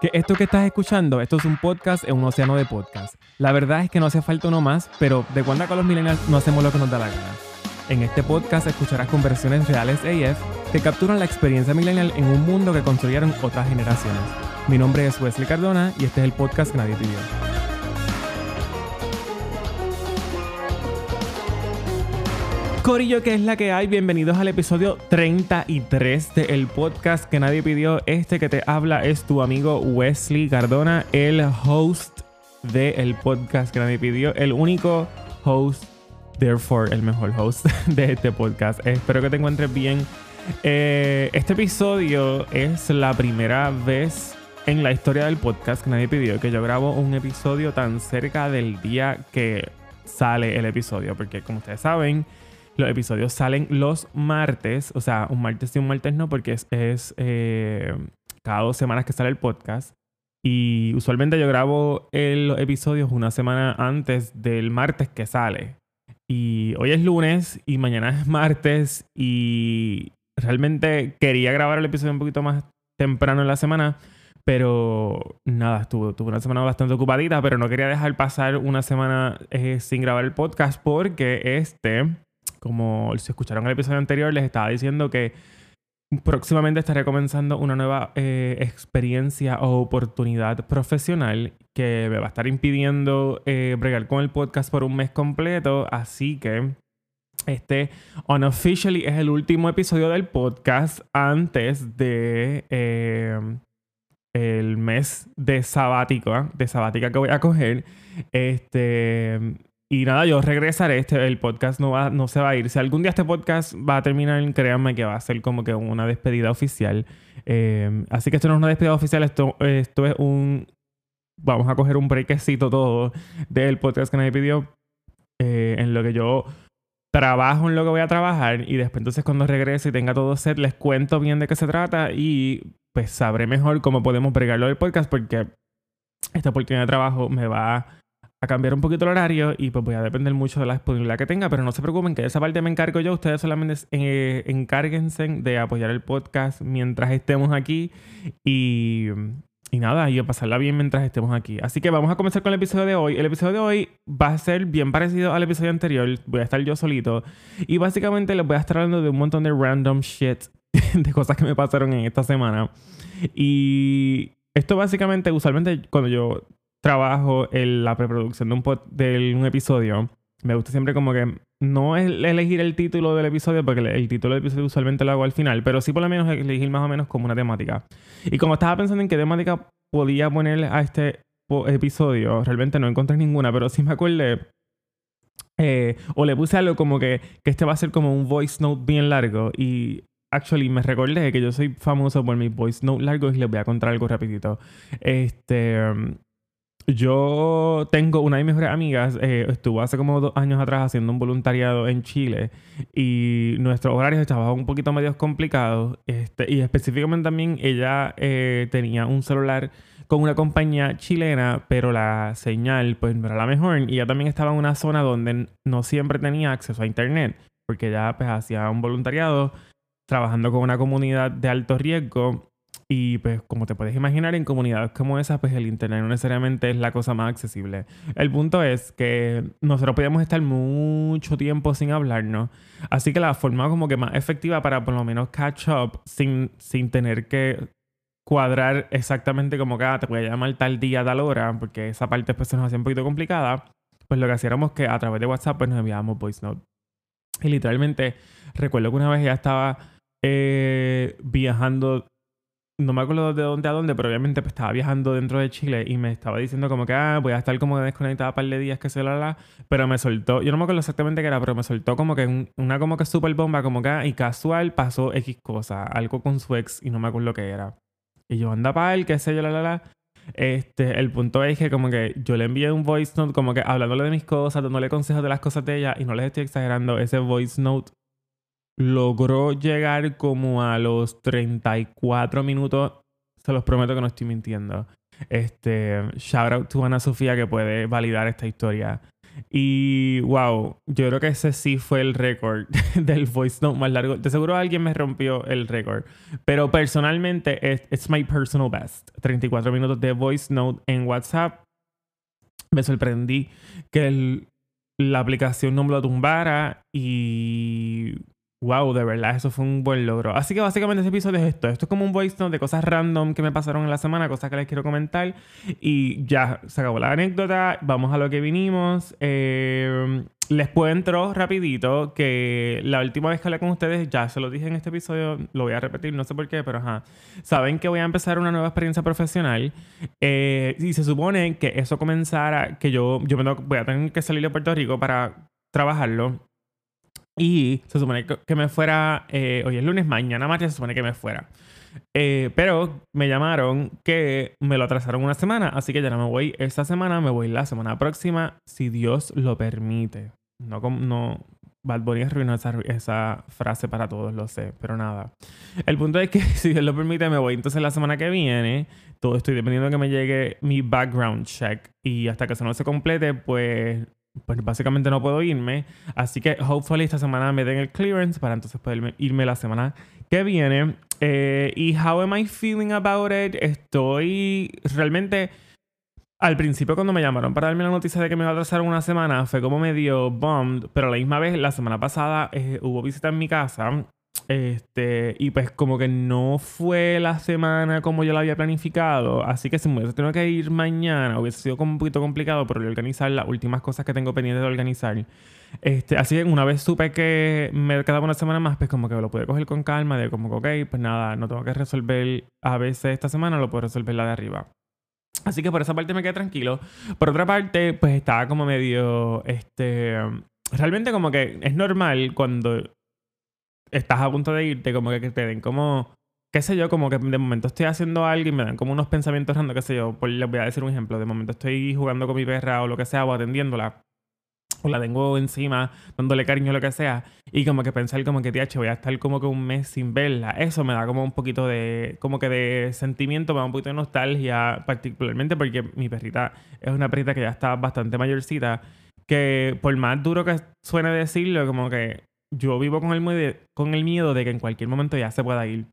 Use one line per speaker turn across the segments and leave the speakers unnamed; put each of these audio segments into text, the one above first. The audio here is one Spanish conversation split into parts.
Que esto que estás escuchando, esto es un podcast en un océano de podcast. La verdad es que no hace falta uno más, pero de cuando acá los millennials no hacemos lo que nos da la gana. En este podcast escucharás conversaciones reales AF que capturan la experiencia millennial en un mundo que construyeron otras generaciones. Mi nombre es Wesley Cardona y este es el podcast que nadie pidió. Corillo, que es la que hay? Bienvenidos al episodio 33 del podcast que nadie pidió. Este que te habla es tu amigo Wesley Cardona, el host del podcast que nadie pidió, el único host, therefore el mejor host de este podcast. Espero que te encuentres bien. Eh, este episodio es la primera vez en la historia del podcast que nadie pidió que yo grabo un episodio tan cerca del día que sale el episodio, porque como ustedes saben, los episodios salen los martes, o sea, un martes y un martes no, porque es, eh, cada dos semanas que sale el podcast. Y usualmente yo grabo los episodios una semana antes del martes que sale. Y hoy es lunes y mañana es martes y realmente quería grabar el episodio un poquito más temprano en la semana, pero nada, tuve, tuve una semana bastante ocupadita, pero no quería dejar pasar una semana eh, sin grabar el podcast porque este como si escucharon el episodio anterior, les estaba diciendo que próximamente estaré comenzando una nueva eh, experiencia o oportunidad profesional que me va a estar impidiendo eh, bregar con el podcast por un mes completo. Así que este unofficially es el último episodio del podcast antes de eh, el mes de sabática, de sabática que voy a coger. Este y nada, yo regresaré. Este, el podcast no, va, no se va a ir. Si algún día este podcast va a terminar, créanme que va a ser como que una despedida oficial. Eh, así que esto no es una despedida oficial, esto, esto es un. Vamos a coger un brequecito todo del podcast que nadie pidió. Eh, en lo que yo trabajo en lo que voy a trabajar. Y después, entonces, cuando regrese y tenga todo set, les cuento bien de qué se trata. Y pues sabré mejor cómo podemos bregarlo del podcast, porque esta oportunidad de trabajo me va a cambiar un poquito el horario y pues voy a depender mucho de la disponibilidad que tenga, pero no se preocupen que esa parte me encargo yo, ustedes solamente eh, encárguense de apoyar el podcast mientras estemos aquí y, y nada, y a pasarla bien mientras estemos aquí. Así que vamos a comenzar con el episodio de hoy. El episodio de hoy va a ser bien parecido al episodio anterior, voy a estar yo solito y básicamente les voy a estar hablando de un montón de random shit, de cosas que me pasaron en esta semana. Y esto básicamente, usualmente cuando yo trabajo en la preproducción de un, de un episodio, me gusta siempre como que no es elegir el título del episodio, porque el título del episodio usualmente lo hago al final, pero sí por lo menos elegir más o menos como una temática. Y como estaba pensando en qué temática podía ponerle a este episodio, realmente no encontré ninguna, pero sí me acordé. Eh, o le puse algo como que, que este va a ser como un voice note bien largo. Y actually me recordé que yo soy famoso por mis voice note largos y les voy a contar algo rapidito. Este yo tengo una de mis mejores amigas, eh, estuvo hace como dos años atrás haciendo un voluntariado en Chile y nuestros horarios estaban un poquito medio complicados. Este, y específicamente también ella eh, tenía un celular con una compañía chilena, pero la señal pues no era la mejor. Y ella también estaba en una zona donde no siempre tenía acceso a internet, porque ella pues hacía un voluntariado trabajando con una comunidad de alto riesgo y pues como te puedes imaginar, en comunidades como esas, pues el Internet no necesariamente es la cosa más accesible. El punto es que nosotros podíamos estar mucho tiempo sin hablarnos. Así que la forma como que más efectiva para por lo menos catch up sin, sin tener que cuadrar exactamente como que ah, te voy a llamar tal día, tal hora, porque esa parte pues se nos hacía un poquito complicada, pues lo que hacíamos que a través de WhatsApp pues nos enviábamos voice note. Y literalmente recuerdo que una vez ya estaba eh, viajando no me acuerdo de dónde a dónde, pero obviamente pues, estaba viajando dentro de Chile y me estaba diciendo como que ah, voy a estar como desconectada un par de días, que se la la, pero me soltó, yo no me acuerdo exactamente qué era, pero me soltó como que una como que super bomba, como que ah, y casual pasó X cosa, algo con su ex y no me acuerdo qué era. Y yo anda para él, qué sé yo, la la la. Este, el punto es que como que yo le envié un voice note como que hablándole de mis cosas, dándole consejos de las cosas de ella y no les estoy exagerando, ese voice note logró llegar como a los 34 minutos. Se los prometo que no estoy mintiendo. Este, shout out to Ana Sofía que puede validar esta historia. Y wow, yo creo que ese sí fue el récord del voice note más largo. De seguro alguien me rompió el récord. Pero personalmente, it's my personal best. 34 minutos de voice note en WhatsApp. Me sorprendí que la aplicación no me lo tumbara y Wow, de verdad, eso fue un buen logro. Así que básicamente ese episodio es esto. Esto es como un voice note de cosas random que me pasaron en la semana, cosas que les quiero comentar. Y ya, se acabó la anécdota. Vamos a lo que vinimos. Eh, les cuento rapidito que la última vez que hablé con ustedes, ya se lo dije en este episodio, lo voy a repetir, no sé por qué, pero ajá. Saben que voy a empezar una nueva experiencia profesional. Eh, y se supone que eso comenzara, que yo, yo me voy a tener que salir de Puerto Rico para trabajarlo. Y se supone que me fuera, eh, hoy es lunes, mañana martes se supone que me fuera. Eh, pero me llamaron que me lo atrasaron una semana, así que ya no me voy esta semana, me voy la semana próxima, si Dios lo permite. No, no Bad Bunny arruinó esa, esa frase para todos, lo sé, pero nada. El punto es que si Dios lo permite, me voy entonces la semana que viene. Todo estoy dependiendo de que me llegue mi background check. Y hasta que eso no se complete, pues pues básicamente no puedo irme. Así que hopefully esta semana me den el clearance para entonces poder irme la semana que viene. Eh, y how am I feeling about it? Estoy realmente... Al principio cuando me llamaron para darme la noticia de que me iba a atrasar una semana fue como medio bummed, pero a la misma vez la semana pasada eh, hubo visita en mi casa este, y pues como que no fue la semana como yo la había planificado. Así que si me hubiese tenido que ir mañana, hubiese sido un poquito complicado por organizar las últimas cosas que tengo pendientes de organizar. Este, así que una vez supe que me quedaba una semana más, pues como que lo pude coger con calma, de como que, ok, pues nada, no tengo que resolver a veces esta semana, lo puedo resolver la de arriba. Así que por esa parte me quedé tranquilo. Por otra parte, pues estaba como medio, este, realmente como que es normal cuando estás a punto de irte, como que te den como, qué sé yo, como que de momento estoy haciendo algo y me dan como unos pensamientos random, qué sé yo. Pues les voy a decir un ejemplo. De momento estoy jugando con mi perra o lo que sea, o atendiéndola. O la tengo encima, dándole cariño o lo que sea. Y como que pensar como que, tío, voy a estar como que un mes sin verla. Eso me da como un poquito de, como que de sentimiento, me da un poquito de nostalgia, particularmente porque mi perrita es una perrita que ya está bastante mayorcita. Que por más duro que suene decirlo, como que yo vivo con el, con el miedo de que en cualquier momento ya se pueda ir.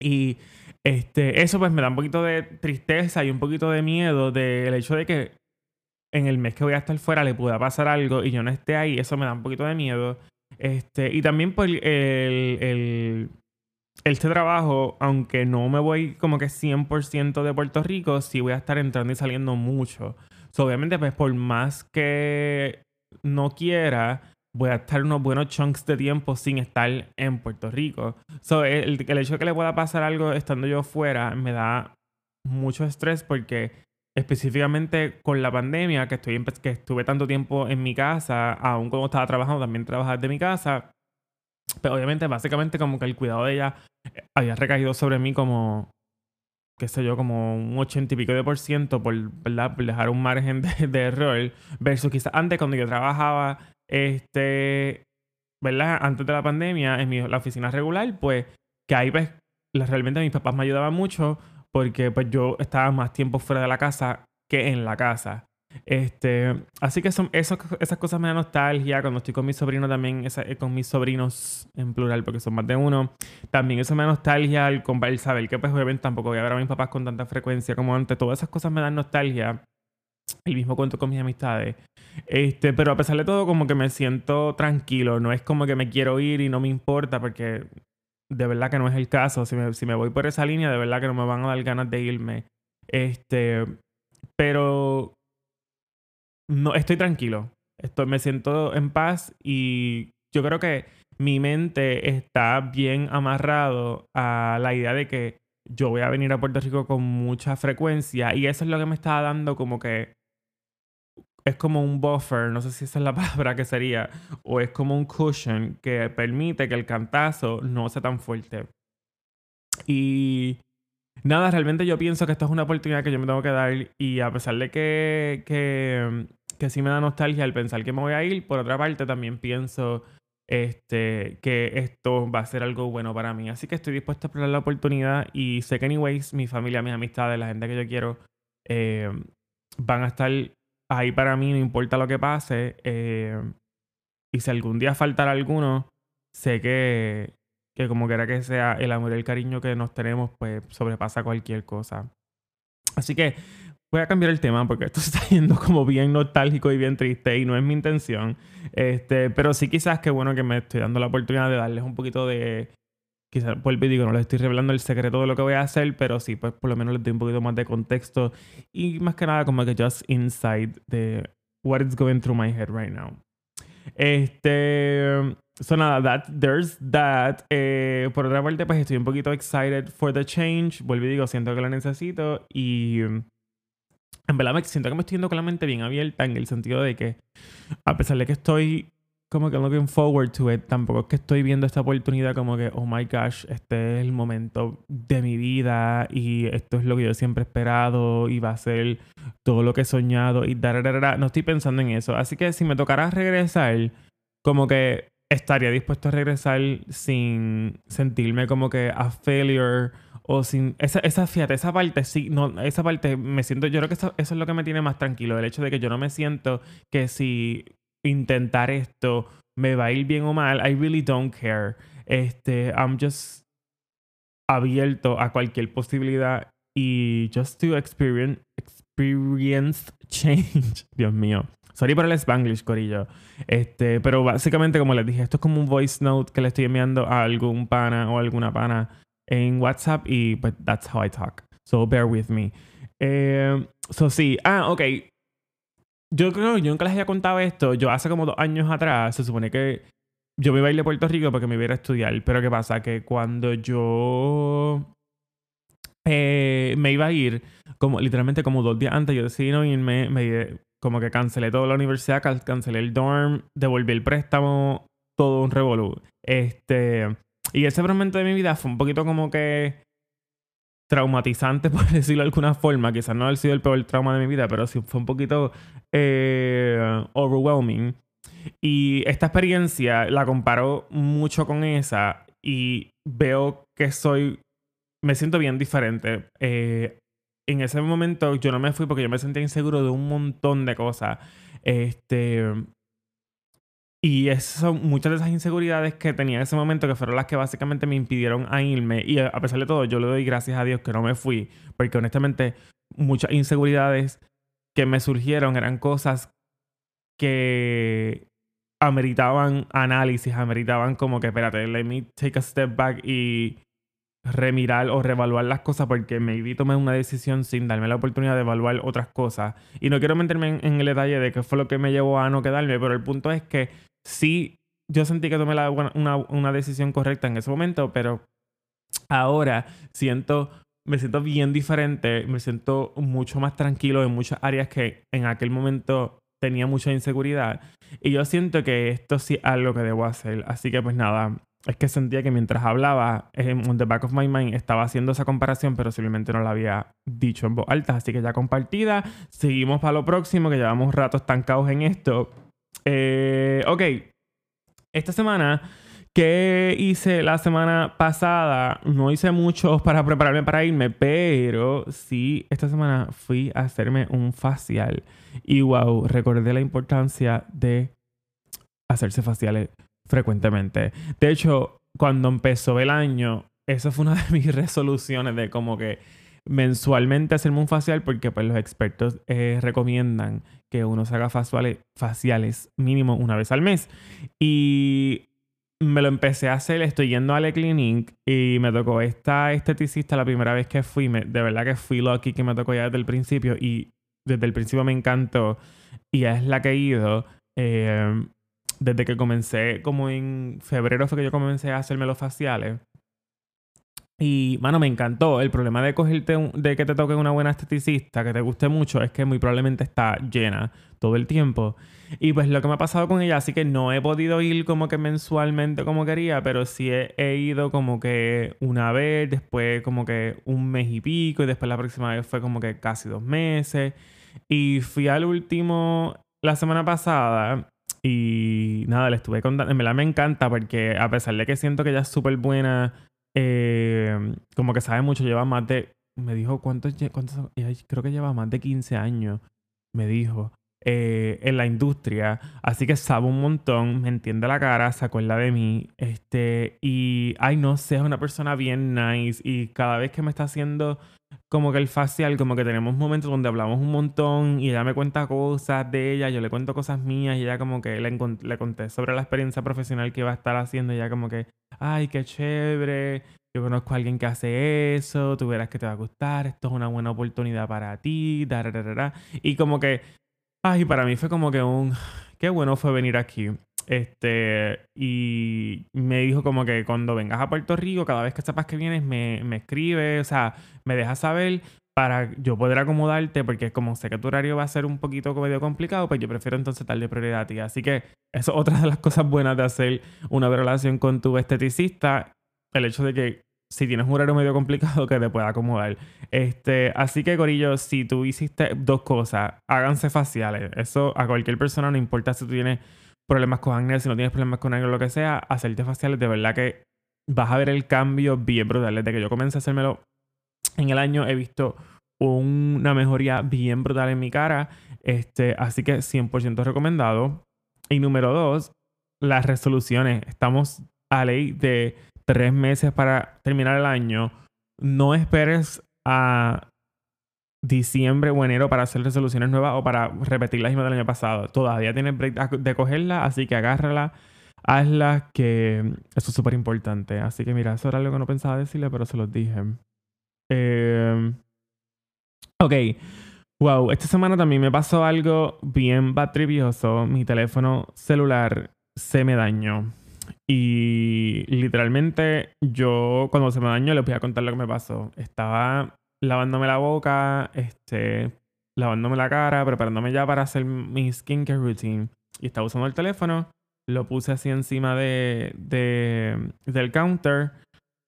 Y este, eso pues me da un poquito de tristeza y un poquito de miedo del hecho de que en el mes que voy a estar fuera le pueda pasar algo y yo no esté ahí. Eso me da un poquito de miedo. Este, y también por pues, el, el, este trabajo, aunque no me voy como que 100% de Puerto Rico, sí voy a estar entrando y saliendo mucho. obviamente, pues por más que no quiera, voy a estar unos buenos chunks de tiempo sin estar en Puerto Rico. So, el, hecho de que le pueda pasar algo estando yo fuera me da mucho estrés porque específicamente con la pandemia, que, estoy que estuve tanto tiempo en mi casa, aún cuando estaba trabajando, también trabajar de mi casa. Pero obviamente, básicamente, como que el cuidado de ella había recaído sobre mí como, qué sé yo, como un ochenta y pico de por ciento por, por dejar un margen de, de error. Versus quizás antes, cuando yo trabajaba este, ¿verdad? Antes de la pandemia, en mi, la oficina regular, pues, que ahí pues, realmente mis papás me ayudaban mucho porque pues yo estaba más tiempo fuera de la casa que en la casa. Este, así que son, eso, esas cosas me dan nostalgia. Cuando estoy con mis sobrinos también, esa, eh, con mis sobrinos en plural, porque son más de uno, también eso me da nostalgia al, el saber que pues obviamente tampoco voy a ver a mis papás con tanta frecuencia como antes. Todas esas cosas me dan nostalgia. El mismo cuento con mis amistades. Este, pero a pesar de todo, como que me siento tranquilo. No es como que me quiero ir y no me importa, porque de verdad que no es el caso. Si me, si me voy por esa línea, de verdad que no me van a dar ganas de irme. Este, pero no estoy tranquilo. Estoy, me siento en paz y yo creo que mi mente está bien amarrado a la idea de que yo voy a venir a Puerto Rico con mucha frecuencia y eso es lo que me está dando como que es como un buffer, no sé si esa es la palabra que sería, o es como un cushion que permite que el cantazo no sea tan fuerte. Y nada, realmente yo pienso que esto es una oportunidad que yo me tengo que dar y a pesar de que, que, que sí me da nostalgia al pensar que me voy a ir, por otra parte también pienso este, que esto va a ser algo bueno para mí. Así que estoy dispuesto a explorar la oportunidad y sé que anyways mi familia, mis amistades, la gente que yo quiero eh, van a estar ahí para mí no importa lo que pase. Eh, y si algún día faltara alguno, sé que, que como quiera que sea, el amor y el cariño que nos tenemos, pues sobrepasa cualquier cosa. Así que voy a cambiar el tema porque esto está yendo como bien nostálgico y bien triste y no es mi intención. Este, pero sí quizás que bueno que me estoy dando la oportunidad de darles un poquito de... Quizás por el digo, no les estoy revelando el secreto de lo que voy a hacer, pero sí, pues por lo menos les doy un poquito más de contexto y más que nada como que just inside de what is going through my head right now. Este, so nada, that, there's that. Eh, por otra parte, pues estoy un poquito excited for the change. Vuelvo y digo, siento que lo necesito y en verdad me siento que me estoy yendo con la mente bien abierta en el sentido de que a pesar de que estoy como que looking forward to it, tampoco es que estoy viendo esta oportunidad como que, oh my gosh, este es el momento de mi vida y esto es lo que yo siempre he esperado y va a ser todo lo que he soñado y da, no estoy pensando en eso. Así que si me tocara regresar, como que estaría dispuesto a regresar sin sentirme como que a failure o sin esa, esa fíjate esa parte sí no esa parte me siento yo creo que eso, eso, es lo que me tiene más tranquilo el hecho de que yo no me siento que si intentar esto me va a ir bien o mal I really don't care. Este I'm just abierto a cualquier posibilidad y just to experience experience change. Dios mío. Sorry por el Spanglish, Corillo. Este, pero básicamente, como les dije, esto es como un voice note que le estoy enviando a algún pana o alguna pana en WhatsApp y pues that's how I talk. So bear with me. Eh, so sí. Ah, ok. Yo creo yo nunca les había contado esto. Yo hace como dos años atrás se supone que yo me iba a ir de Puerto Rico porque me iba a, estudiar. Pero ¿qué pasa? Que cuando yo eh, me iba a ir, como literalmente como dos días antes, yo decidí no irme, me, como que cancelé toda la universidad, cancelé el dorm, devolví el préstamo, todo un revolú. Este, y ese momento de mi vida fue un poquito como que traumatizante, por decirlo de alguna forma. Quizás no ha sido el peor trauma de mi vida, pero sí fue un poquito eh, overwhelming. Y esta experiencia la comparo mucho con esa y veo que soy, me siento bien diferente. Eh, en ese momento yo no me fui porque yo me sentía inseguro de un montón de cosas. Este, y esas son muchas de esas inseguridades que tenía en ese momento que fueron las que básicamente me impidieron a irme. Y a pesar de todo, yo le doy gracias a Dios que no me fui. Porque honestamente, muchas inseguridades que me surgieron eran cosas que ameritaban análisis, ameritaban como que, espérate, let me take a step back y remirar o reevaluar las cosas porque me tomé una decisión sin darme la oportunidad de evaluar otras cosas. Y no quiero meterme en, el detalle de qué fue lo que me llevó a no quedarme, pero el punto es que sí, yo sentí que tomé la, una, una decisión correcta en ese momento, pero ahora siento, me siento bien diferente, me siento mucho más tranquilo en muchas áreas que en aquel momento tenía mucha inseguridad. Y yo siento que esto sí es algo que debo hacer. Así que pues nada, es que sentía que mientras hablaba, en the back of my mind estaba haciendo esa comparación, pero simplemente no la había dicho en voz alta. Así que ya compartida. Seguimos para lo próximo, que llevamos rato estancados en esto. Eh, ok. Esta semana, ¿qué hice la semana pasada? No hice mucho para prepararme para irme, pero sí, esta semana fui a hacerme un facial. Y wow, recordé la importancia de hacerse faciales frecuentemente. De hecho, cuando empezó el año, esa fue una de mis resoluciones de como que mensualmente hacerme un facial porque pues los expertos eh, recomiendan que uno se haga faciales, faciales mínimo una vez al mes. Y me lo empecé a hacer, estoy yendo a la Clinic y me tocó esta esteticista la primera vez que fui. de verdad que fui lucky que me tocó ya desde el principio y desde el principio me encantó y es la que he ido. Eh, desde que comencé, como en febrero fue que yo comencé a hacerme los faciales. Y, mano, me encantó. El problema de cogerte, de que te toque una buena esteticista, que te guste mucho, es que muy probablemente está llena todo el tiempo. Y pues lo que me ha pasado con ella, así que no he podido ir como que mensualmente como quería, pero sí he, he ido como que una vez, después como que un mes y pico, y después la próxima vez fue como que casi dos meses. Y fui al último la semana pasada y nada, le estuve contando. En verdad me encanta porque a pesar de que siento que ella es súper buena, eh, como que sabe mucho, lleva más de. Me dijo cuántos. cuántos creo que lleva más de 15 años. Me dijo. Eh, en la industria. Así que sabe un montón, me entiende la cara, se acuerda de mí. Este, y, ay, no sé, es una persona bien nice. Y cada vez que me está haciendo como que el facial, como que tenemos momentos donde hablamos un montón y ella me cuenta cosas de ella, yo le cuento cosas mías y ella como que le, le conté sobre la experiencia profesional que iba a estar haciendo y ella como que, ay, qué chévere, yo conozco a alguien que hace eso, tú verás que te va a gustar, esto es una buena oportunidad para ti, y como que Ay, para mí fue como que un... Qué bueno fue venir aquí. Este, y me dijo como que cuando vengas a Puerto Rico, cada vez que sepas que vienes, me, me escribe, o sea, me dejas saber para yo poder acomodarte, porque como sé que tu horario va a ser un poquito medio complicado, pues yo prefiero entonces darle prioridad a ti. Así que eso es otra de las cosas buenas de hacer una relación con tu esteticista, el hecho de que si tienes un horario medio complicado que te pueda acomodar. Este, así que, Corillo, si tú hiciste dos cosas, háganse faciales. Eso a cualquier persona, no importa si tú tienes problemas con acné, si no tienes problemas con acné o lo que sea, hacerte faciales, de verdad que vas a ver el cambio bien brutal. Desde que yo comencé a hacérmelo en el año, he visto una mejoría bien brutal en mi cara. Este, así que 100% recomendado. Y número dos, las resoluciones. Estamos a ley de tres meses para terminar el año, no esperes a diciembre o enero para hacer resoluciones nuevas o para repetir las mismas del año pasado. Todavía tienes break de cogerla, así que agárrala, hazla, que eso es súper importante. Así que mira, eso era algo que no pensaba decirle, pero se los dije. Eh, ok. Wow, esta semana también me pasó algo bien batrivioso. Mi teléfono celular se me dañó. Y literalmente yo cuando se me dañó les voy a contar lo que me pasó. Estaba lavándome la boca, este, lavándome la cara, preparándome ya para hacer mi skincare routine. Y estaba usando el teléfono, lo puse así encima de, del counter,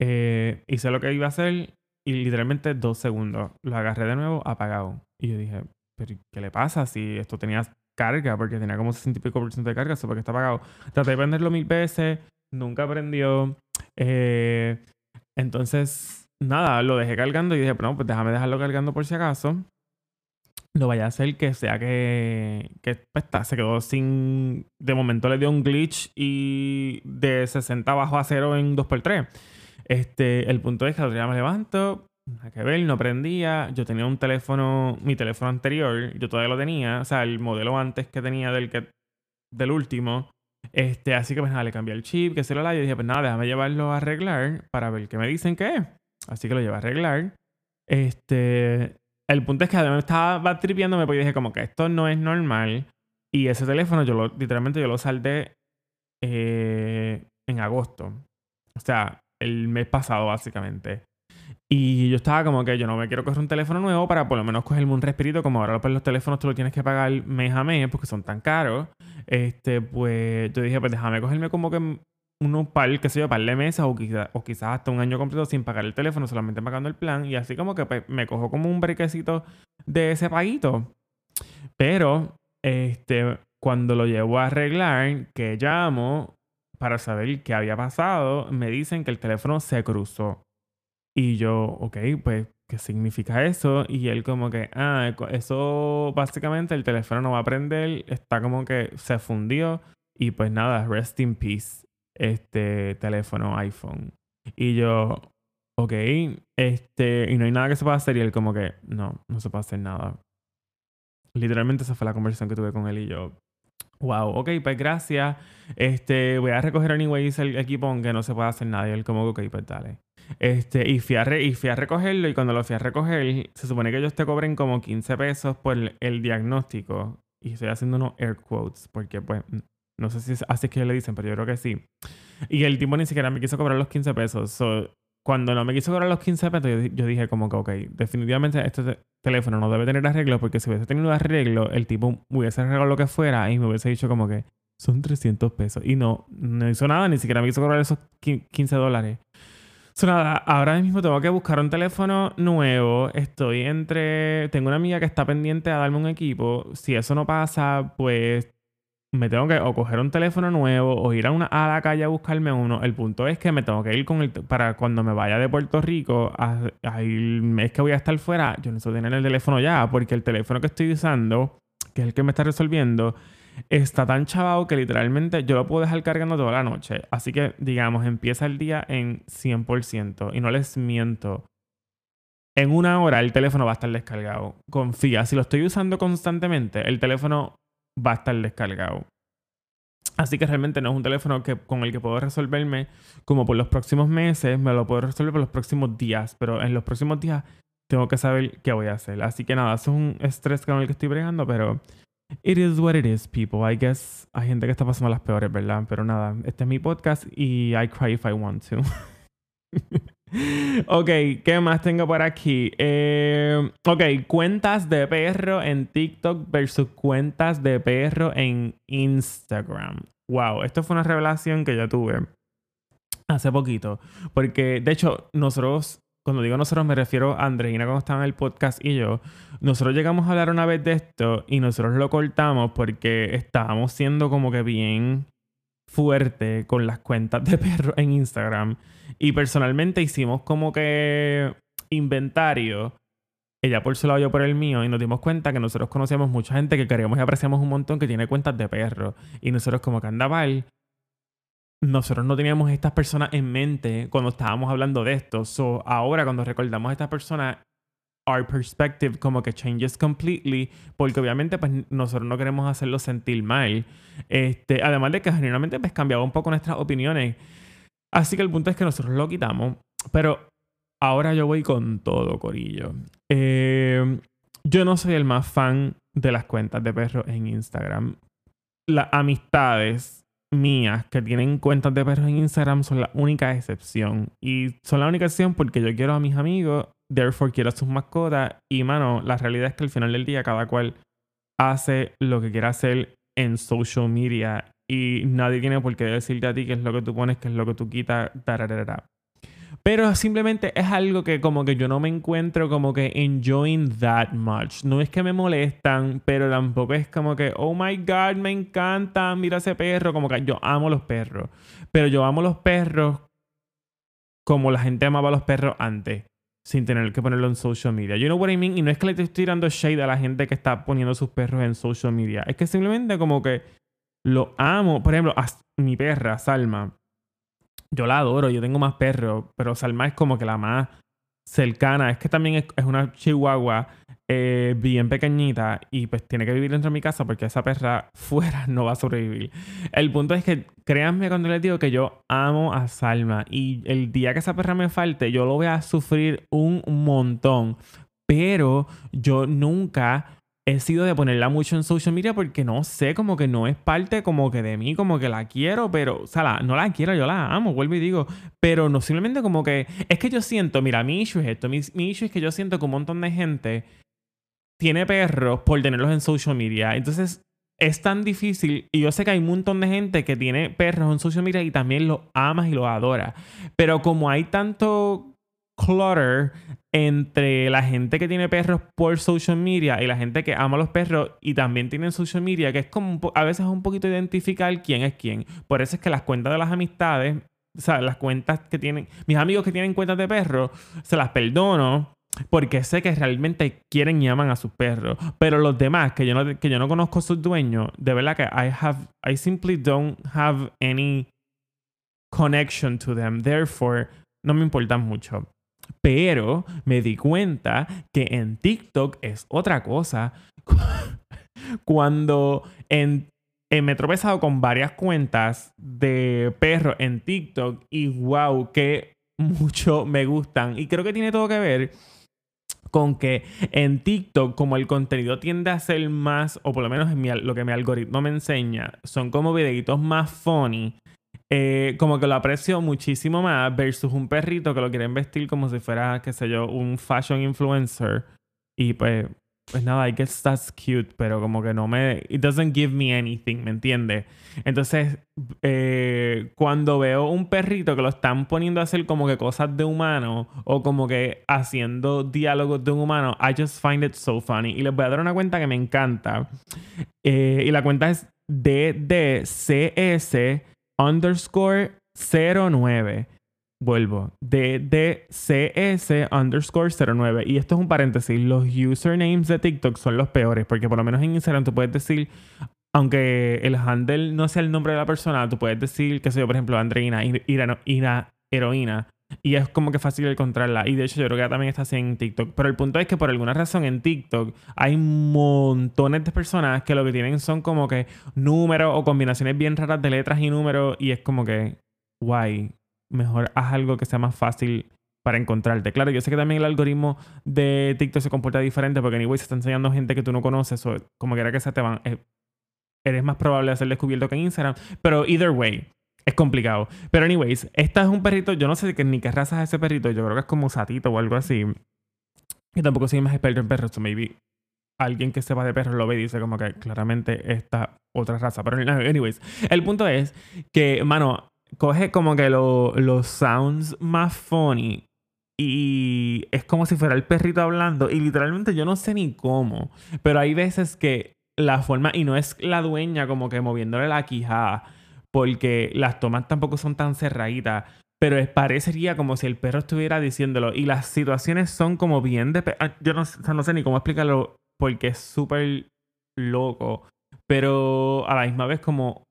eh, hice lo que iba a hacer y literalmente dos segundos. Lo agarré de nuevo apagado. Y yo dije, ¿pero qué le pasa si esto tenía carga, porque tenía como 60 y pico por ciento de carga, eso porque está apagado. Traté de prenderlo mil veces, nunca prendió. Eh, entonces, nada, lo dejé cargando y dije, no, pues déjame dejarlo cargando por si acaso. No vaya a ser que sea que, que pues, está, se quedó sin. De momento le dio un glitch y de 60 bajo a 0 en 2x3. Este, el punto es que ya me levanto, Nada que ver, no prendía. Yo tenía un teléfono, mi teléfono anterior, yo todavía lo tenía, o sea, el modelo antes que tenía del que del último. Este, así que pues nada, le cambié el chip, que se lo la. Yo dije, pues nada, déjame llevarlo a arreglar para ver qué me dicen que es. Así que lo llevé a arreglar. Este, el punto es que además estaba tripiándome porque dije como que esto no es normal. Y ese teléfono yo lo, literalmente yo lo saldé eh, en agosto. O sea, el mes pasado básicamente. Y yo estaba como que yo no me quiero coger un teléfono nuevo para por lo menos cogerme un respirito, como ahora pues, los teléfonos tú lo tienes que pagar mes a mes porque son tan caros. Este, pues yo dije, pues déjame cogerme como que unos par, qué sé yo, par de meses o, quizás o quizás hasta un año completo sin pagar el teléfono, solamente pagando el plan. Y así como que pues, me cojo como un brequecito de ese paguito. Pero, este, cuando lo llevo a arreglar, que llamo para saber qué había pasado, me dicen que el teléfono se cruzó. Y yo, ok, pues, ¿qué significa eso? Y él como que, ah, eso básicamente el teléfono no va a prender, está como que se fundió y pues nada, rest in peace, este teléfono iPhone. Y yo, ok, este, y no hay nada que se pueda hacer y él como que, no, no se puede hacer nada. Literalmente esa fue la conversación que tuve con él y yo, wow, ok, pues gracias, este, voy a recoger anyways el equipo aunque no se pueda hacer nada. Y él como, ok, pues dale. Este, y fui, a y fui a recogerlo y cuando lo fui a recoger, se supone que ellos te cobren como 15 pesos por el, diagnóstico. Y estoy haciendo unos air quotes porque pues no sé si así es que le dicen, pero yo creo que sí. Y el tipo ni siquiera me quiso cobrar los 15 pesos. cuando no me quiso cobrar los 15 pesos, yo, dije como que, ok, definitivamente este teléfono no debe tener arreglo porque si hubiese tenido arreglo, el tipo hubiese arreglado lo que fuera y me hubiese dicho como que son 300 pesos. Y no, no hizo nada, ni siquiera me quiso cobrar esos 15 dólares. So, nada, ahora mismo tengo que buscar un teléfono nuevo. Estoy entre. Tengo una amiga que está pendiente a darme un equipo. Si eso no pasa, pues me tengo que o coger un teléfono nuevo o ir a, una, a la calle a buscarme uno. El punto es que me tengo que ir con el. Para cuando me vaya de Puerto Rico, a, el mes que voy a estar fuera, yo necesito tener el teléfono ya, porque el teléfono que estoy usando que es el que me está resolviendo, está tan chavado que literalmente yo lo puedo dejar cargando toda la noche. Así que, digamos, empieza el día en 100%. Y no les miento. En una hora el teléfono va a estar descargado. Confía, si lo estoy usando constantemente, el teléfono va a estar descargado. Así que realmente no es un teléfono que, con el que puedo resolverme como por los próximos meses, me lo puedo resolver por los próximos días, pero en los próximos días tengo que saber qué voy a hacer. Así que nada, es un estrés con el que estoy bregando, pero it is what it is, people. I guess hay gente que está pasando las peores, ¿verdad? Pero nada, este es mi podcast y I cry if I want to. ok, ¿qué más tengo por aquí? Eh, ok, cuentas de perro en TikTok versus cuentas de perro en Instagram. Wow, esto fue una revelación que yo tuve hace poquito. Porque, de hecho, nosotros cuando digo nosotros me refiero a Andreina cuando estaba en el podcast y yo, nosotros llegamos a hablar una vez de esto y nosotros lo cortamos porque estábamos siendo como que bien fuerte con las cuentas de perro en Instagram y personalmente hicimos como que inventario ella por su lado, yo por el mío, y nos dimos cuenta que nosotros conocíamos mucha gente que queríamos y apreciamos un montón que tiene cuentas de perro. Y nosotros como que andaval nosotros no teníamos estas personas en mente cuando estábamos hablando de esto. So, ahora cuando recordamos a estas personas, our perspective como que changes completely, porque obviamente pues nosotros no queremos hacerlo sentir mal. Este, además de que generalmente pues cambiaba un poco nuestras opiniones. Así que el punto es que nosotros lo quitamos, pero ahora yo voy con todo, Corillo. Eh, yo no soy el más fan de las cuentas de perros en Instagram. Las amistades mías que tienen cuentas de perros en Instagram son la única excepción. Y son la única excepción porque yo quiero a mis amigos, therefore quiero a sus mascotas. Y mano, la realidad es que al final del día cada cual hace lo que quiera hacer en social media. Y nadie tiene por qué decirte a ti qué es lo que tú pones, qué es lo que tú quitas, pero simplemente es algo que como que yo no me encuentro como que enjoying that much. No es que me molestan, pero tampoco es como que, oh my god, me encanta, mira ese perro. Como que yo amo los perros. Pero yo amo los perros como la gente amaba a los perros antes. Sin tener que ponerlo en social media. You know what I mean? Y no es que le estoy tirando shade a la gente que está poniendo sus perros en social media. Es que simplemente como que lo amo. Por ejemplo, a mi perra, Salma yo la adoro, yo tengo más perros, pero Salma es como que la más cercana. Es que también es, una chihuahua eh, bien pequeñita y pues tiene que vivir dentro de mi casa porque esa perra fuera no va a sobrevivir. El punto es que créanme cuando les digo que yo amo a Salma y el día que esa perra me falte yo lo voy a sufrir un montón. Pero yo nunca he sido de ponerla mucho en social media porque no sé, como que no es parte como que de mí, como que la quiero, pero, o sea, no la quiero, yo la amo, vuelvo y digo, pero no simplemente como que, es que yo siento, mira, mi issue es esto, mi, mi issue es que yo siento que un montón de gente tiene perros por tenerlos en social media, entonces es tan difícil y yo sé que hay un montón de gente que tiene perros en social media y también los amas y los adora, pero como hay tanto clutter entre la gente que tiene perros por social media y la gente que ama los perros y también tienen social media, que es como a veces un poquito identificar quién es quién. Por eso es que las cuentas de las amistades, o sea, las cuentas que tienen, mis amigos que tienen cuentas de perros, se las perdono porque sé que realmente quieren y aman a sus perros. Pero los demás, que yo no, que yo no conozco a sus dueños, de verdad que I have, I simply don't have any connection to them. Therefore, no me importan mucho. Pero me di cuenta que en TikTok es otra cosa. Cuando eh, me he tropezado con varias cuentas de perros en TikTok y wow, que mucho me gustan. Y creo que tiene todo que ver con que en TikTok, como el contenido tiende a ser más, o por lo menos lo que mi algoritmo me enseña, son como videitos más funny. Eh, como que lo aprecio muchísimo más versus un perrito que lo quieren vestir como si fuera, qué sé yo, un fashion influencer. Y pues, pues nada, I guess that's cute, pero como que no me. It doesn't give me anything, ¿me entiendes? Entonces, eh, cuando veo un perrito que lo están poniendo a hacer como que cosas de humano o como que haciendo diálogos de un humano, I just find it so funny. Y les voy a dar una cuenta que me encanta. Eh, y la cuenta es DDCS underscore 09. vuelvo, DDCS underscore 09. Y esto es un paréntesis. Los usernames de TikTok son los peores, porque por lo menos en Instagram tú puedes decir, aunque el handle no sea el nombre de la persona, tú puedes decir, qué sé yo, por ejemplo, Andreina, Ira, Heroína. Y es como que fácil encontrarla. Y de hecho, yo creo que también está así en TikTok. Pero el punto es que por alguna razón en TikTok hay montones de personas que lo que tienen son como que números o combinaciones bien raras de letras y números. Y es como que, guay, mejor haz algo que sea más fácil para encontrarte. Claro, yo sé que también el algoritmo de TikTok se comporta diferente porque anyway se está enseñando gente que tú no conoces o como quiera que sea te van... Eh, eres más probable de ser descubierto que en Instagram. Pero either way, es complicado. Pero anyways, esta es un perrito, yo no sé ni qué raza es ese perrito, yo creo que es como satito o algo así. Y tampoco soy más experto en perros, so maybe alguien que sepa de perros lo ve y dice como que claramente esta otra raza. Pero anyways, el punto es que, mano, coge como que los sounds más funny y es como si fuera el perrito hablando y literalmente yo no sé ni cómo, pero hay veces que la forma, y no es la dueña como que moviéndole la quijada, porque las tomas tampoco son tan cerraditas, pero parecería como si el perro estuviera diciéndolo y las situaciones son como bien de... Ah, yo no, sé ni cómo explicarlo porque es súper loco, pero a la misma vez como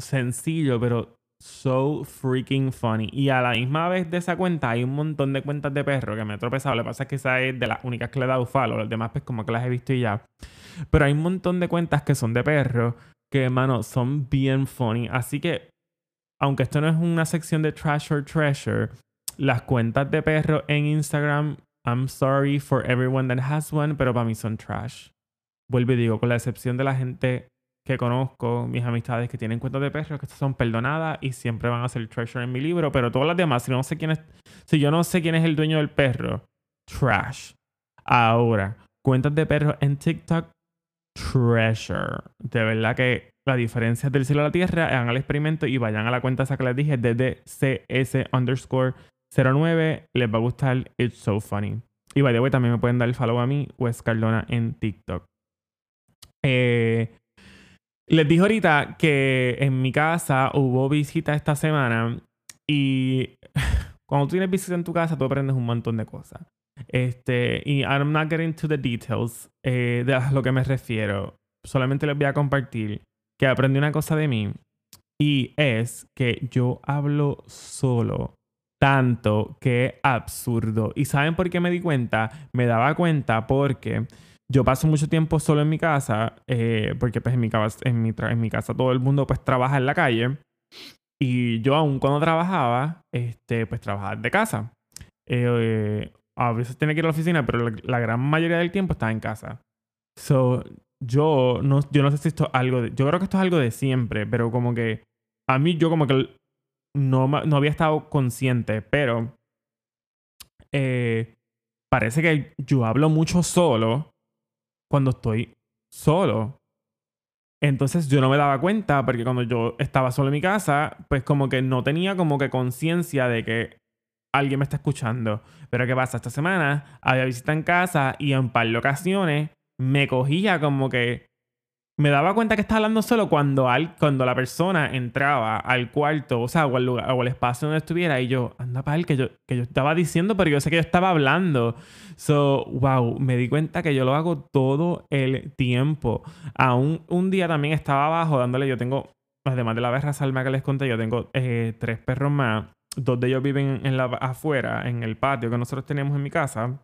sencillo, pero so freaking funny. Y a la misma vez de esa cuenta hay un montón de cuentas de perro que me he tropezado. Lo que pasa es que esa es de las únicas que le he dado follow. Los demás pues como que las he visto y ya. Pero hay un montón de cuentas que son de perro que, mano, son bien funny. Así que, aunque esto no es una sección de trash or treasure, las cuentas de perro en Instagram, I'm sorry for everyone that has one, pero para mí son trash. Vuelvo y digo, con la excepción de la gente que conozco, mis amistades que tienen cuentas de perros, que son perdonadas y siempre van a ser treasure en mi libro, pero todas las demás, si no sé quién es, si yo no sé quién es el dueño del perro, trash. Ahora, cuentas de perros en TikTok, treasure. De verdad que la diferencia del cielo a la tierra, hagan el experimento y vayan a la cuenta esa que les dije, desde CS underscore 09, les va a gustar, it's so funny. Y by the way, también me pueden dar el follow a mí, Wes Cardona en TikTok. Eh, les dije ahorita que en mi casa hubo visita esta semana y cuando tú tienes visita en tu casa tú aprendes un montón de cosas. Este, y I'm not getting to the details eh, de a lo que me refiero. Solamente les voy a compartir que aprendí una cosa de mí y es que yo hablo solo tanto que absurdo. ¿Y saben por qué me di cuenta? Me daba cuenta porque yo paso mucho tiempo solo en mi casa, eh, porque pues en mi, casa, en, mi en mi casa todo el mundo pues trabaja en la calle. Y yo aún cuando trabajaba, este, pues trabajaba de casa. Eh, a veces tenía que ir a la oficina, pero la, gran mayoría del tiempo estaba en casa. So, yo no, yo no sé si esto es algo de, Yo creo que esto es algo de siempre, pero como que... A mí yo como que no, no había estado consciente, pero... Eh, parece que yo hablo mucho solo cuando estoy solo. Entonces yo no me daba cuenta porque cuando yo estaba solo en mi casa, pues como que no tenía como que conciencia de que alguien me está escuchando. Pero ¿qué pasa? Esta semana había visita en casa y en par de ocasiones me cogía como que me daba cuenta que estaba hablando solo cuando, al, cuando la persona entraba al cuarto, o sea, o al, lugar, o al espacio donde estuviera, y yo, anda para él, que yo, que yo estaba diciendo, pero yo sé que yo estaba hablando. So, wow, me di cuenta que yo lo hago todo el tiempo. Aún un día también estaba abajo dándole, yo tengo, además de la berra salma que les conté, yo tengo eh, tres perros más. Dos de ellos viven en la, afuera, en el patio que nosotros tenemos en mi casa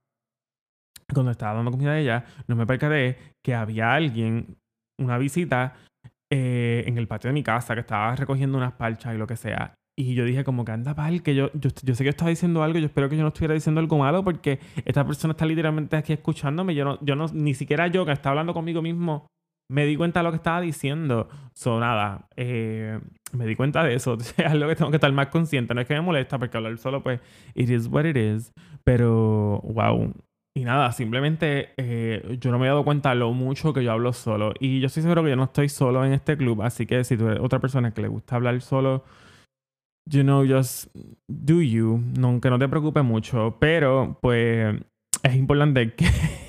cuando estaba dando comida a ella, no me percaté que había alguien una visita eh, en el patio de mi casa que estaba recogiendo unas parchas y lo que sea. Y yo dije como que anda pal, que yo, yo, yo sé que estaba diciendo algo, yo espero que yo no estuviera diciendo algo malo porque esta persona está literalmente aquí escuchándome. Yo no, yo no, ni siquiera yo que estaba hablando conmigo mismo, me di cuenta de lo que estaba diciendo. So, nada, eh, me di cuenta de eso. es algo que tengo que estar más consciente. No es que me molesta porque hablar solo, pues, it is what it is. Pero, wow, y nada, simplemente eh, yo no me he dado cuenta lo mucho que yo hablo solo. Y yo estoy seguro que yo no estoy solo en este club. Así que si tú eres otra persona que le gusta hablar solo, you know, just do you. No, que no te preocupes mucho. Pero, pues, es importante que,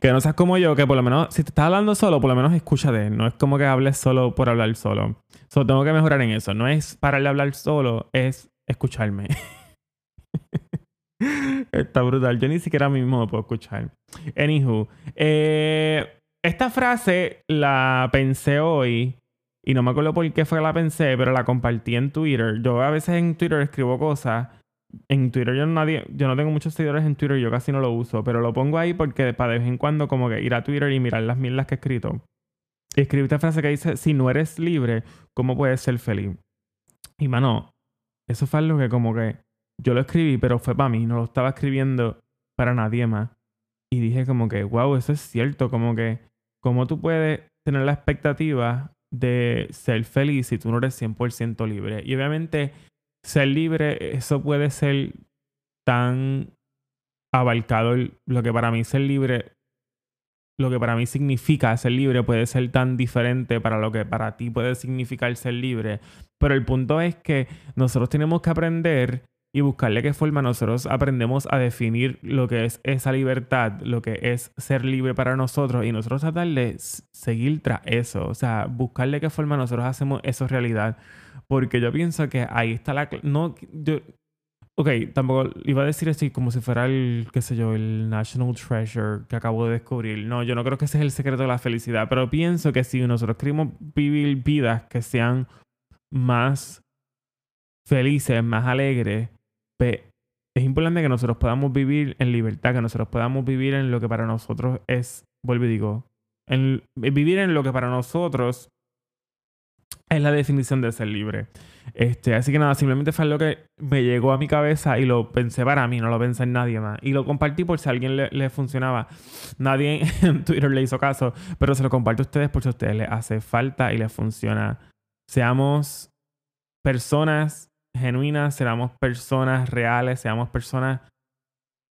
que no seas como yo, que por lo menos, si te estás hablando solo, por lo menos escúchate. No es como que hables solo por hablar solo. Solo tengo que mejorar en eso. No es pararle a hablar solo, es escucharme. Está brutal. Yo ni siquiera mismo puedo escuchar. Anywho, eh, esta frase la pensé hoy y no me acuerdo por qué fue que la pensé, pero la compartí en Twitter. Yo a veces en Twitter escribo cosas. En Twitter yo, nadie, yo no tengo muchos seguidores en Twitter, yo casi no lo uso, pero lo pongo ahí porque para de vez en cuando como que ir a Twitter y mirar las mierdas que he escrito. Y escribí esta frase que dice, si no eres libre, ¿cómo puedes ser feliz? Y mano, eso fue algo que como que yo lo escribí, pero fue para mí, no lo estaba escribiendo para nadie más. Y dije como que, wow, eso es cierto, como que, ¿cómo tú puedes tener la expectativa de ser feliz si tú no eres 100% libre? Y obviamente, ser libre, eso puede ser tan abarcado, lo que para mí ser libre, lo que para mí significa ser libre puede ser tan diferente para lo que para ti puede significar ser libre. Pero el punto es que nosotros tenemos que aprender y buscarle qué forma nosotros aprendemos a definir lo que es esa libertad, lo que es ser libre para nosotros y nosotros tratar de seguir tras eso, o sea, buscarle qué forma nosotros hacemos eso realidad, porque yo pienso que ahí está la... No, yo, ok, tampoco iba a decir así como si fuera el, qué sé yo, el National Treasure que acabo de descubrir. No, yo no creo que ese es el secreto de la felicidad, pero pienso que si nosotros queremos vivir vidas que sean más felices, más alegres, es importante que nosotros podamos vivir en libertad, que nosotros podamos vivir en lo que para nosotros es, vuelvo y digo, en, vivir en lo que para nosotros es la definición de ser libre. Este, así que nada, simplemente fue lo que me llegó a mi cabeza y lo pensé para mí, no lo pensé en nadie más. Y lo compartí por si a alguien le, le funcionaba. Nadie en Twitter le hizo caso, pero se lo comparto a ustedes por si a ustedes les hace falta y les funciona. Seamos personas genuinas, seamos personas reales, seamos personas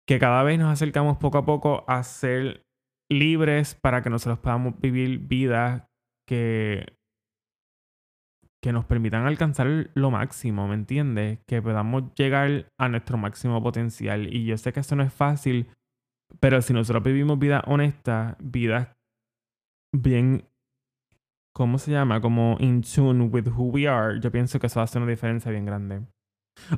que cada vez nos acercamos poco a poco a ser libres para que nosotros podamos vivir vidas que, que nos permitan alcanzar lo máximo, ¿me entiendes? Que podamos llegar a nuestro máximo potencial. Y yo sé que eso no es fácil, pero si nosotros vivimos vidas honestas, vidas bien ¿cómo se llama? Como in tune with who we are, yo pienso que eso hace una diferencia bien grande.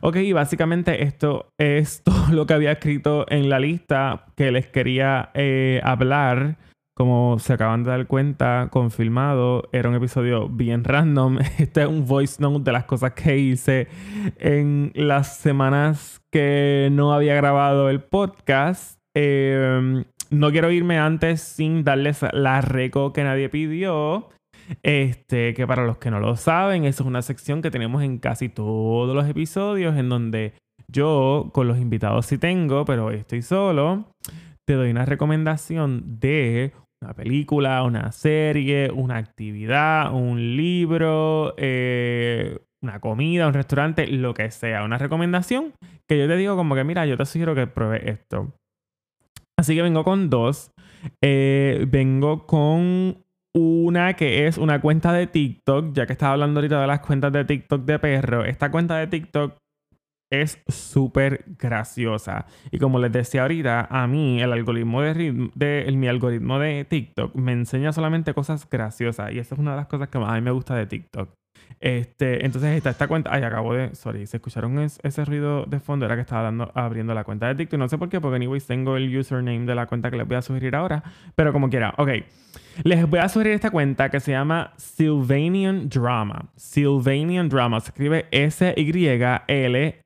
Ok, básicamente esto es todo lo que había escrito en la lista que les quería eh, hablar. Como se acaban de dar cuenta, confirmado, era un episodio bien random. Este es un voice note de las cosas que hice en las semanas que no había grabado el podcast. Em, no quiero irme antes sin darles la reco que nadie pidió. Este, que para los que no lo saben, eso es una sección que tenemos en casi todos los episodios en donde yo con los invitados sí tengo, pero hoy estoy solo, te doy una recomendación de una película, una serie, una actividad, un libro, eh, una comida, un restaurante, lo que sea, una recomendación que yo te digo como que mira, yo te sugiero que pruebes esto. Así que vengo con dos. Eh, vengo con una que es una cuenta de TikTok, ya que estaba hablando ahorita de las cuentas de TikTok de perro. Esta cuenta de TikTok es súper graciosa. Y como les decía ahorita, a mí el algoritmo de, de mi algoritmo de TikTok me enseña solamente cosas graciosas. Y esa es una de las cosas que más a mí me gusta de TikTok. Este, entonces está esta cuenta. Ay, acabo de. Sorry, se escucharon ese ruido de fondo. Era que estaba dando, abriendo la cuenta de TikTok. No sé por qué, porque anyways tengo el username de la cuenta que les voy a sugerir ahora. Pero como quiera, ok. Les voy a sugerir esta cuenta que se llama Sylvanian Drama. Sylvanian Drama. Se escribe S-Y-L-V-A-N-I-A-N-D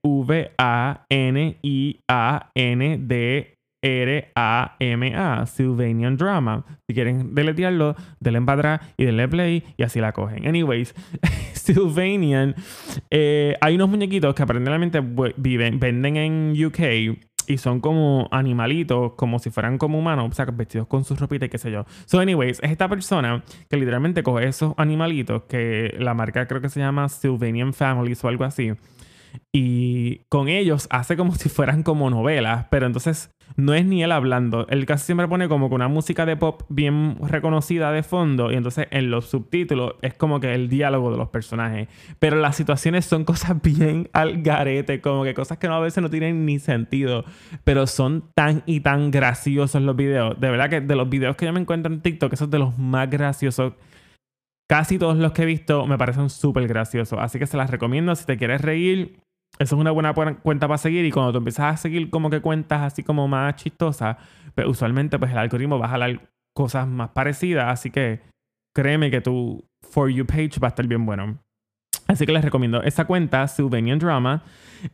R-A-M-A, Sylvanian Drama. Si quieren deletearlo, denle para atrás y denle play y así la cogen. Anyways, Sylvanian, eh, hay unos muñequitos que aparentemente viven, venden en UK y son como animalitos, como si fueran como humanos, o sea, vestidos con sus ropitas y qué sé yo. So, anyways, es esta persona que literalmente coge esos animalitos que la marca creo que se llama Sylvanian Families o algo así. Y con ellos hace como si fueran como novelas, pero entonces no es ni él hablando. Él casi siempre pone como que una música de pop bien reconocida de fondo y entonces en los subtítulos es como que el diálogo de los personajes. Pero las situaciones son cosas bien al garete, como que cosas que a veces no tienen ni sentido, pero son tan y tan graciosos los videos. De verdad que de los videos que yo me encuentro en TikTok, esos de los más graciosos. Casi todos los que he visto me parecen súper graciosos. Así que se las recomiendo si te quieres reír eso es una buena cuenta para seguir. Y cuando tú empiezas a seguir como que cuentas así como más chistosas, pues usualmente pues el algoritmo va a jalar cosas más parecidas. Así que créeme que tu For You page va a estar bien bueno. Así que les recomiendo esa cuenta, Sylvanian Drama.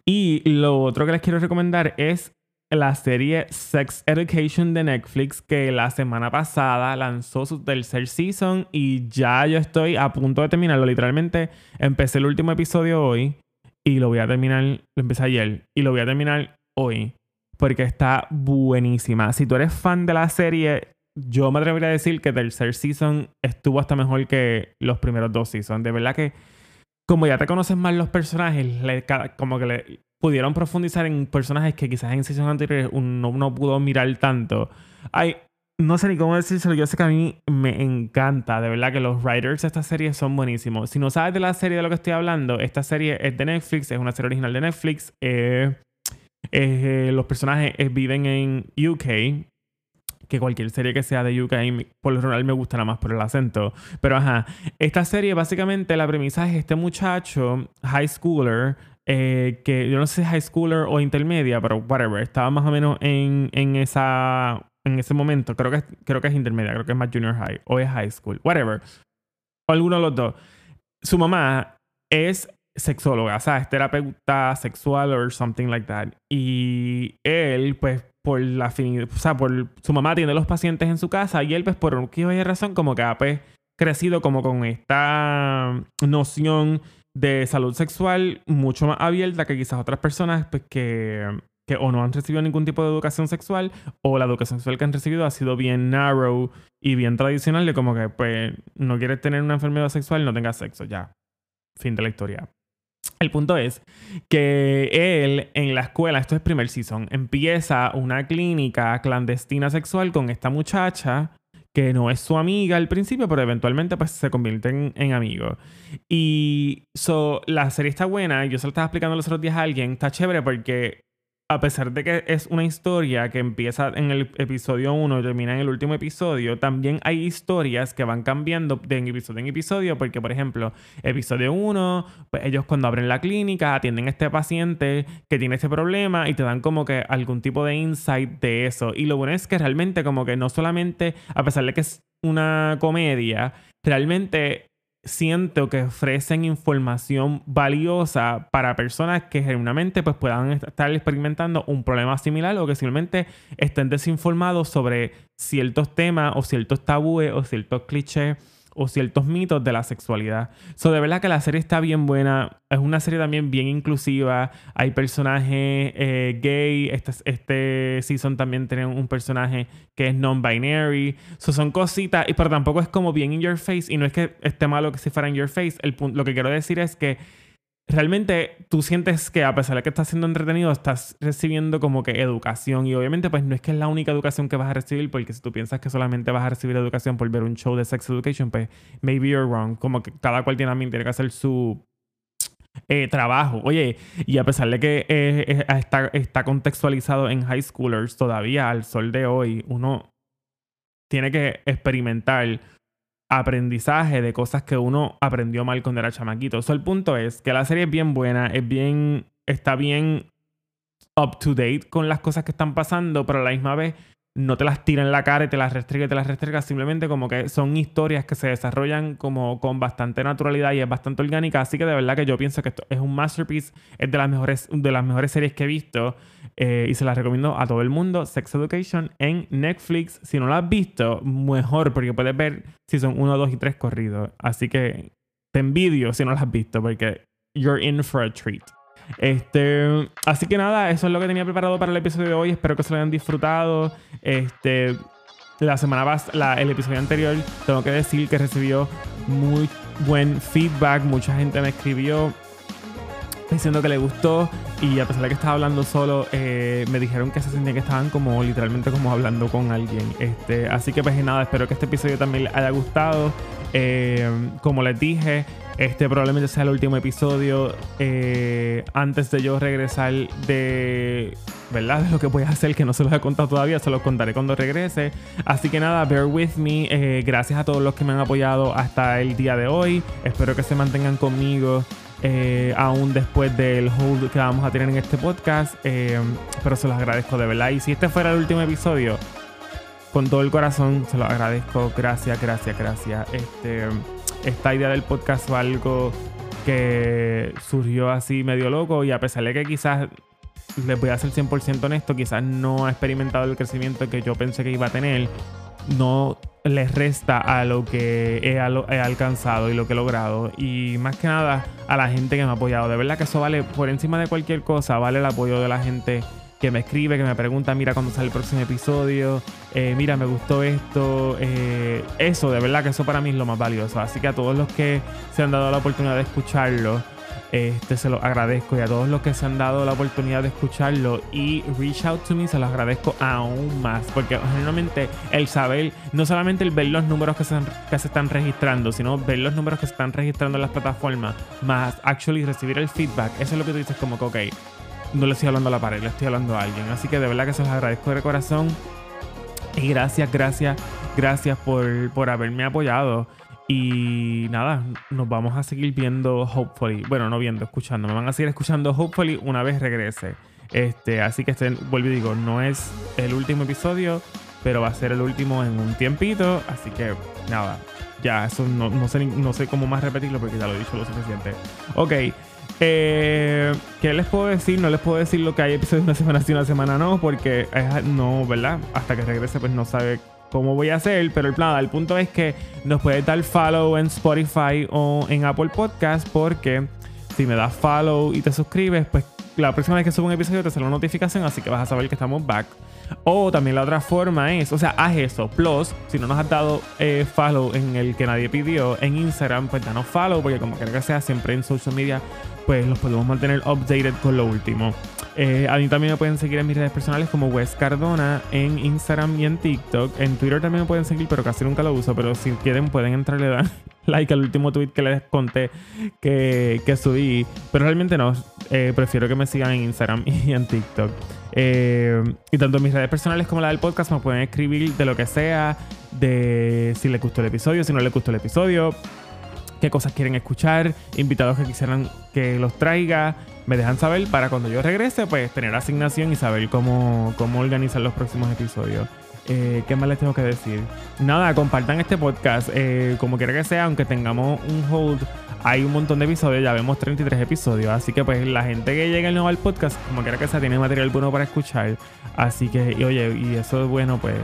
Y lo otro que les quiero recomendar es la serie Sex Education de Netflix que la semana pasada lanzó su tercer season y ya yo estoy a punto de terminarlo. Literalmente empecé el último episodio hoy y lo voy a terminar, lo empecé ayer y lo voy a terminar hoy porque está buenísima. Si tú eres fan de la serie, yo me atrevería a decir que tercer season estuvo hasta mejor que los primeros dos seasons. De verdad que como ya te conoces más los personajes, como que le pudieron profundizar en personajes que quizás en seasons anteriores uno no pudo mirar tanto. Ay, no sé ni cómo decírselo, yo sé que a mí me encanta, de verdad que los writers de esta serie son buenísimos. Si no sabes de la serie de lo que estoy hablando, esta serie es de Netflix, es una serie original de Netflix. Eh, eh, los personajes eh, viven en UK, que cualquier serie que sea de UK, por lo general me gustará más por el acento. Pero ajá, esta serie básicamente la premisa es este muchacho, high schooler, que yo no sé si high schooler o intermedia, pero whatever, estaba más o menos en, en esa en ese momento, creo que, creo que es intermedia, creo que es más junior high o es high school, whatever. O alguno de los dos. Su mamá es sexóloga, o sea, es terapeuta sexual o something like that. Y él, pues, por la afinidad, o sea, por su mamá tiene los pacientes en su casa y él, pues, por un de razón, como que ha pues, crecido como con esta noción de salud sexual mucho más abierta que quizás otras personas pues, que que o no han recibido ningún tipo de educación sexual o la educación sexual que han recibido ha sido bien narrow y bien tradicional de como que pues no quieres tener una enfermedad sexual, no tengas sexo, ya. Fin de la historia. El punto es que él en la escuela, esto es primer season, empieza una clínica clandestina sexual con esta muchacha que no es su amiga al principio, pero eventualmente pues se convierten en amigos. Y so, la serie está buena, yo se lo estaba explicando los otros días a alguien, está chévere porque a pesar de que es una historia que empieza en el episodio 1 y termina en el último episodio, también hay historias que van cambiando de episodio en episodio, porque por ejemplo, episodio 1, pues ellos cuando abren la clínica atienden a este paciente que tiene este problema y te dan como que algún tipo de insight de eso. Y lo bueno es que realmente como que no solamente, a pesar de que es una comedia, realmente siento que ofrecen información valiosa para personas que genuinamente pues, puedan estar experimentando un problema similar o que simplemente estén desinformados sobre ciertos temas o ciertos tabúes o ciertos clichés o ciertos mitos de la sexualidad. So, de verdad que la serie está bien buena. Es una serie también bien inclusiva. Hay personajes eh, gay. Este, este season también tiene un personaje que es non-binary. So, son cositas, pero tampoco es como bien in your face. Y no es que esté malo que si fuera in your face. El lo que quiero decir es que realmente tú sientes que a pesar de que estás siendo entretenido, estás recibiendo como que educación. Y obviamente, pues no es que es la única educación que vas a recibir, porque si tú piensas que solamente vas a recibir educación por ver un show de sex education, pues maybe you're wrong. Como que cada cual tiene, tiene que hacer su eh, trabajo. Oye, y a pesar de que eh, está, está contextualizado en high schoolers, todavía al sol de hoy, uno tiene que experimentar aprendizaje de cosas que uno aprendió mal cuando era chamaquito. So, el punto es que la serie es bien buena, es bien, está bien up to date con las cosas que están pasando, pero a la misma vez no te las tira en la cara y te las restriega y te las restriega, simplemente como que son historias que se desarrollan como con bastante naturalidad y es bastante orgánica, así que de verdad que yo pienso que esto es un masterpiece, es de las mejores, de las mejores series que he visto eh, y se las recomiendo a todo el mundo, Sex Education en Netflix, si no la has visto, mejor porque puedes ver si son uno, dos y tres corridos, así que te envidio si no la has visto porque you're in for a treat. Este, así que nada, eso es lo que tenía preparado para el episodio de hoy. Espero que se lo hayan disfrutado. Este, la semana pasada, el episodio anterior, tengo que decir que recibió muy buen feedback. Mucha gente me escribió diciendo que le gustó y a pesar de que estaba hablando solo, eh, me dijeron que se sentían que estaban como literalmente como hablando con alguien. Este, así que pues nada, espero que este episodio también les haya gustado. Eh, como les dije, este probablemente sea el último episodio eh, antes de yo regresar de, ¿verdad? De lo que voy a hacer, que no se los he contado todavía, se los contaré cuando regrese. Así que nada, bear with me. Eh, gracias a todos los que me han apoyado hasta el día de hoy. Espero que se mantengan conmigo eh, aún después del hold que vamos a tener en este podcast. Eh, pero se los agradezco de verdad. Y si este fuera el último episodio, con todo el corazón se los agradezco. Gracias, gracias, gracias. Este, esta idea del podcast fue algo que surgió así medio loco y a pesar de que quizás les voy a ser 100% honesto, quizás no ha experimentado el crecimiento que yo pensé que iba a tener, no les resta a lo que he, he, alcanzado y lo que he logrado. Y más que nada a la gente que me ha apoyado. De verdad que eso vale por encima de cualquier cosa, vale el apoyo de la gente que me escribe, que me pregunta, mira cuando sale el próximo episodio, eh, mira, me gustó esto. Eh, eso, de verdad que eso para mí es lo más valioso. Así que a todos los que se han dado la oportunidad de escucharlo, este se lo agradezco y a todos los que se han dado la oportunidad de escucharlo y reach out to me se los agradezco aún más porque generalmente el saber no solamente el ver los números que se, que se están registrando sino ver los números que se están registrando en las plataformas más actually recibir el feedback eso es lo que tú dices como que ok no le estoy hablando a la pared, le estoy hablando a alguien. Así que de verdad que se los agradezco de corazón. Y gracias, gracias, gracias por, por haberme apoyado. Y nada, nos vamos a seguir viendo, hopefully. Bueno, no viendo, escuchando. Me van a seguir escuchando, hopefully, una vez regrese. Este, así que este, vuelvo y digo, no es el último episodio, pero va a ser el último en un tiempito. Así que nada, ya, eso no, sé, no sé cómo más repetirlo porque ya lo he dicho lo suficiente. Ok. Eh, ¿Qué les puedo decir? No les puedo decir lo que hay episodios una semana sí, una semana no, porque no, ¿verdad? Hasta que regrese, pues no sabe cómo voy a hacer. Pero el, nada, el punto es que nos puede dar follow en Spotify o en Apple Podcast, porque si me das follow y te suscribes, pues la próxima vez que subo un episodio te sale una notificación, así que vas a saber que estamos back. O también la otra forma es, o sea, haz eso. Plus, si no nos has dado eh, follow en el que nadie pidió en Instagram, pues danos follow, porque como quiera que sea, siempre en social media, pues los podemos mantener updated con lo último. Eh, a mí también me pueden seguir en mis redes personales como Wes Cardona en Instagram y en TikTok. En Twitter también me pueden seguir, pero casi nunca lo uso. Pero si quieren, pueden entrar y dar like al último tweet que les conté que, que subí. Pero realmente no, eh, prefiero que me sigan en Instagram y en TikTok. Eh, y tanto mis redes personales como la del podcast me pueden escribir de lo que sea, de si les gustó el episodio, si no les gustó el episodio, qué cosas quieren escuchar, invitados que quisieran que los traiga. Me dejan saber para cuando yo regrese, pues tener asignación y saber cómo, cómo organizar los próximos episodios. Eh, ¿Qué más les tengo que decir? Nada, compartan este podcast. Eh, como quiera que sea, aunque tengamos un hold hay un montón de episodios, ya vemos 33 episodios, así que pues la gente que llega nuevo al podcast, como quiera que sea, tiene material bueno para escuchar. Así que, y, oye, y eso es bueno, pues,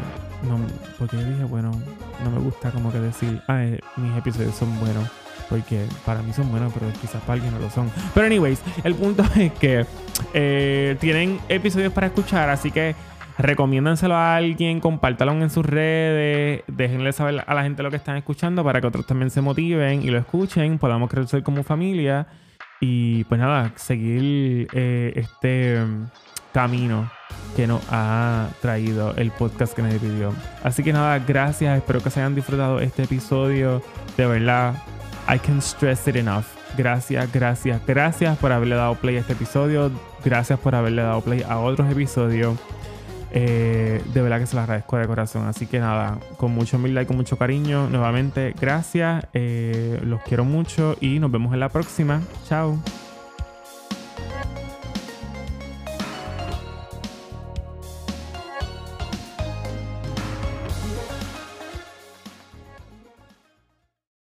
no, porque yo dije, bueno, no me gusta como que decir, ah, mis episodios son buenos. Porque para mí son buenos, pero quizás para alguien no lo son. Pero anyways, el punto es que eh, tienen episodios para escuchar, así que recomiéndanselo a alguien, compártalo en sus redes, déjenle saber a la gente lo que están escuchando para que otros también se motiven y lo escuchen, podamos crecer como familia y pues nada, seguir eh, este mm, camino que nos ha traído el podcast que me pidió. Así que nada, gracias, espero que se hayan disfrutado este episodio, de verdad, I can stress it enough. Gracias, gracias, gracias por haberle dado play a este episodio. Gracias por haberle dado play a otros episodios. Eh, de verdad que se lo agradezco de corazón. Así que nada, con mucho humildad y con mucho cariño, nuevamente, gracias. Eh, los quiero mucho y nos vemos en la próxima. Chao.